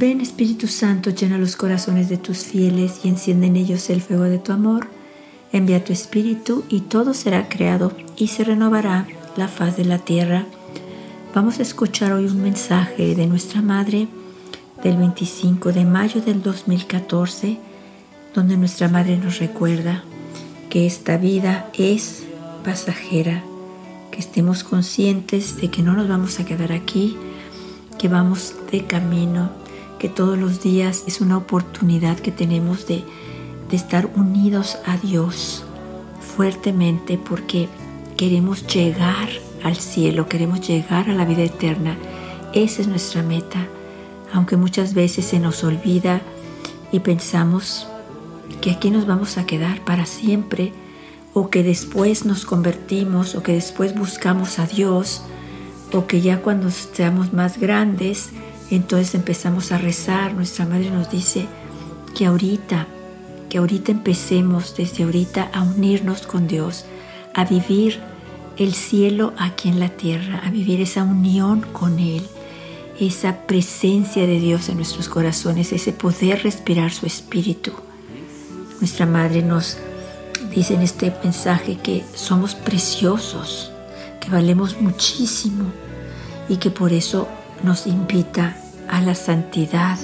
Ven Espíritu Santo, llena los corazones de tus fieles y enciende en ellos el fuego de tu amor. Envía tu Espíritu y todo será creado y se renovará la faz de la tierra. Vamos a escuchar hoy un mensaje de nuestra Madre del 25 de mayo del 2014, donde nuestra Madre nos recuerda que esta vida es pasajera, que estemos conscientes de que no nos vamos a quedar aquí, que vamos de camino que todos los días es una oportunidad que tenemos de, estar unidos a Dios fuertemente porque queremos llegar al cielo, queremos llegar a la vida eterna. Esa es nuestra meta, aunque muchas veces se nos olvida y pensamos que aquí nos vamos a quedar para siempre o que después nos convertimos o que después buscamos a Dios o que ya cuando seamos más grandes entonces empezamos a rezar, nuestra madre nos dice que ahorita, que ahorita empecemos desde ahorita a unirnos con Dios, a vivir el cielo aquí en la tierra, a vivir esa unión con Él, esa presencia de Dios en nuestros corazones, ese poder respirar su espíritu. Nuestra madre nos dice en este mensaje que somos preciosos, que valemos muchísimo y que por eso nos invita a la santidad,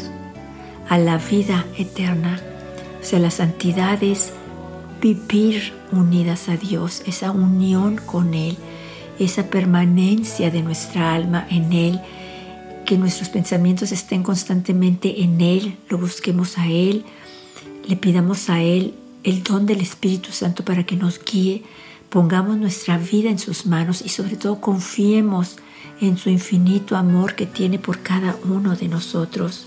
a la vida eterna. O sea, la santidad es vivir unidas a Dios, esa unión con Él, esa permanencia de nuestra alma en Él, que nuestros pensamientos estén constantemente en Él, lo busquemos a Él, le pidamos a Él el don del Espíritu Santo para que nos guíe, pongamos nuestra vida en sus manos y sobre todo confiemos en su infinito amor que tiene por cada uno de nosotros.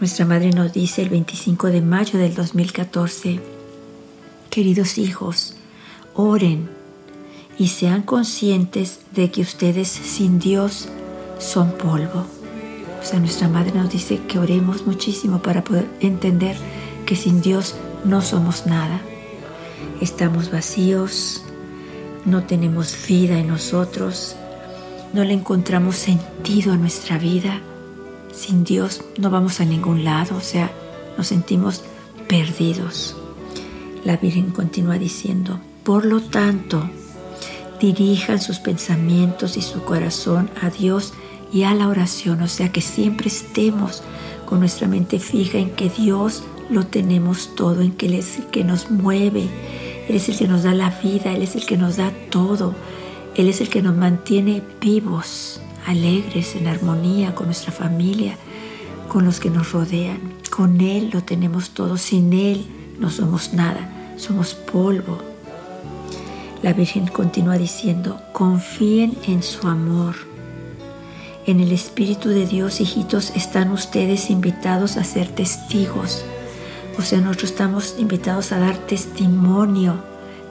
Nuestra Madre nos dice el 25 de mayo del 2014, queridos hijos, oren y sean conscientes de que ustedes sin Dios son polvo. O sea, nuestra Madre nos dice que oremos muchísimo para poder entender que sin Dios no somos nada. Estamos vacíos, no tenemos vida en nosotros, no le encontramos sentido a nuestra vida, sin Dios no vamos a ningún lado, o sea, nos sentimos perdidos. La Virgen continúa diciendo, por lo tanto, dirijan sus pensamientos y su corazón a Dios y a la oración, o sea, que siempre estemos con nuestra mente fija en que Dios lo tenemos todo, en que Él es el que nos mueve, Él es el que nos da la vida, Él es el que nos da todo. Él es el que nos mantiene vivos, alegres, en armonía con nuestra familia, con los que nos rodean. Con Él lo tenemos todo, sin Él no somos nada, somos polvo. La Virgen continúa diciendo, confíen en su amor. En el Espíritu de Dios, hijitos, están ustedes invitados a ser testigos. O sea, nosotros estamos invitados a dar testimonio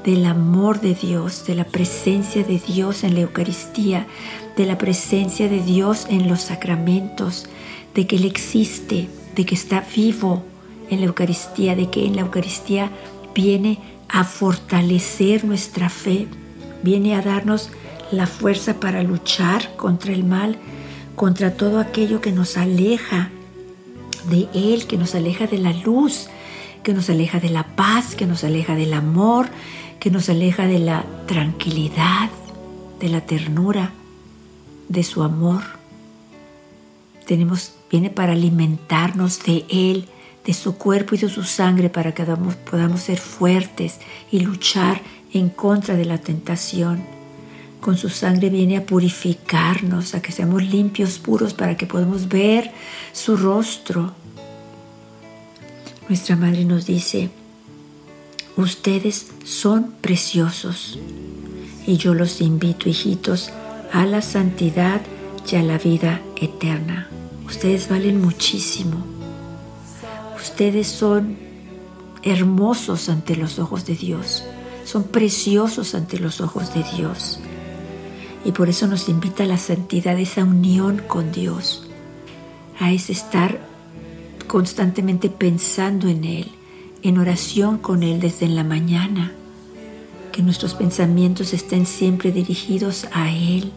del amor de Dios, de la presencia de Dios en la Eucaristía, de la presencia de Dios en los sacramentos, de que Él existe, de que está vivo en la Eucaristía, de que en la Eucaristía viene a fortalecer nuestra fe, viene a darnos la fuerza para luchar contra el mal, contra todo aquello que nos aleja de Él, que nos aleja de la luz, que nos aleja de la paz, que nos aleja del amor, que nos aleja de la tranquilidad, de la ternura, de su amor. Tenemos, viene para alimentarnos de Él, de su cuerpo y de su sangre para que podamos ser fuertes y luchar en contra de la tentación. Con su sangre viene a purificarnos, a que seamos limpios, puros, para que podamos ver su rostro. Nuestra Madre nos dice, Ustedes son preciosos y yo los invito, hijitos, a la santidad y a la vida eterna. Ustedes valen muchísimo. Ustedes son hermosos ante los ojos de Dios. Son preciosos ante los ojos de Dios. Y por eso nos invita a la santidad, esa unión con Dios, a estar constantemente pensando en Él, en oración con Él desde la mañana, que nuestros pensamientos estén siempre dirigidos a Él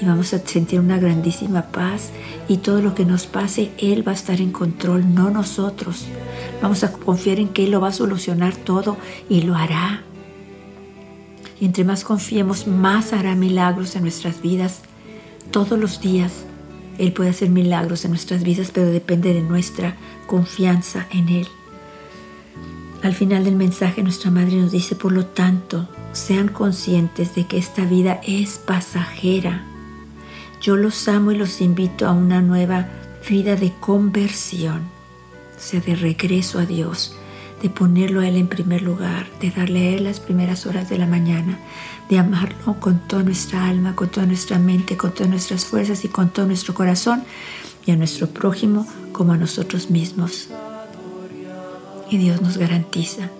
y vamos a sentir una grandísima paz y todo lo que nos pase, Él va a estar en control, no nosotros. Vamos a confiar en que Él lo va a solucionar todo y lo hará. Y entre más confiemos, más hará milagros en nuestras vidas. Todos los días Él puede hacer milagros en nuestras vidas, pero depende de nuestra confianza en Él. Al final del mensaje nuestra Madre nos dice, por lo tanto, sean conscientes de que esta vida es pasajera. Yo los amo y los invito a una nueva vida de conversión, o sea, de regreso a Dios, de ponerlo a Él en primer lugar, de darle a Él las primeras horas de la mañana, de amarlo con toda nuestra alma, con toda nuestra mente, con todas nuestras fuerzas y con todo nuestro corazón, y a nuestro prójimo como a nosotros mismos. Y Dios nos garantiza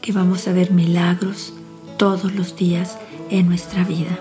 que vamos a ver milagros todos los días en nuestra vida.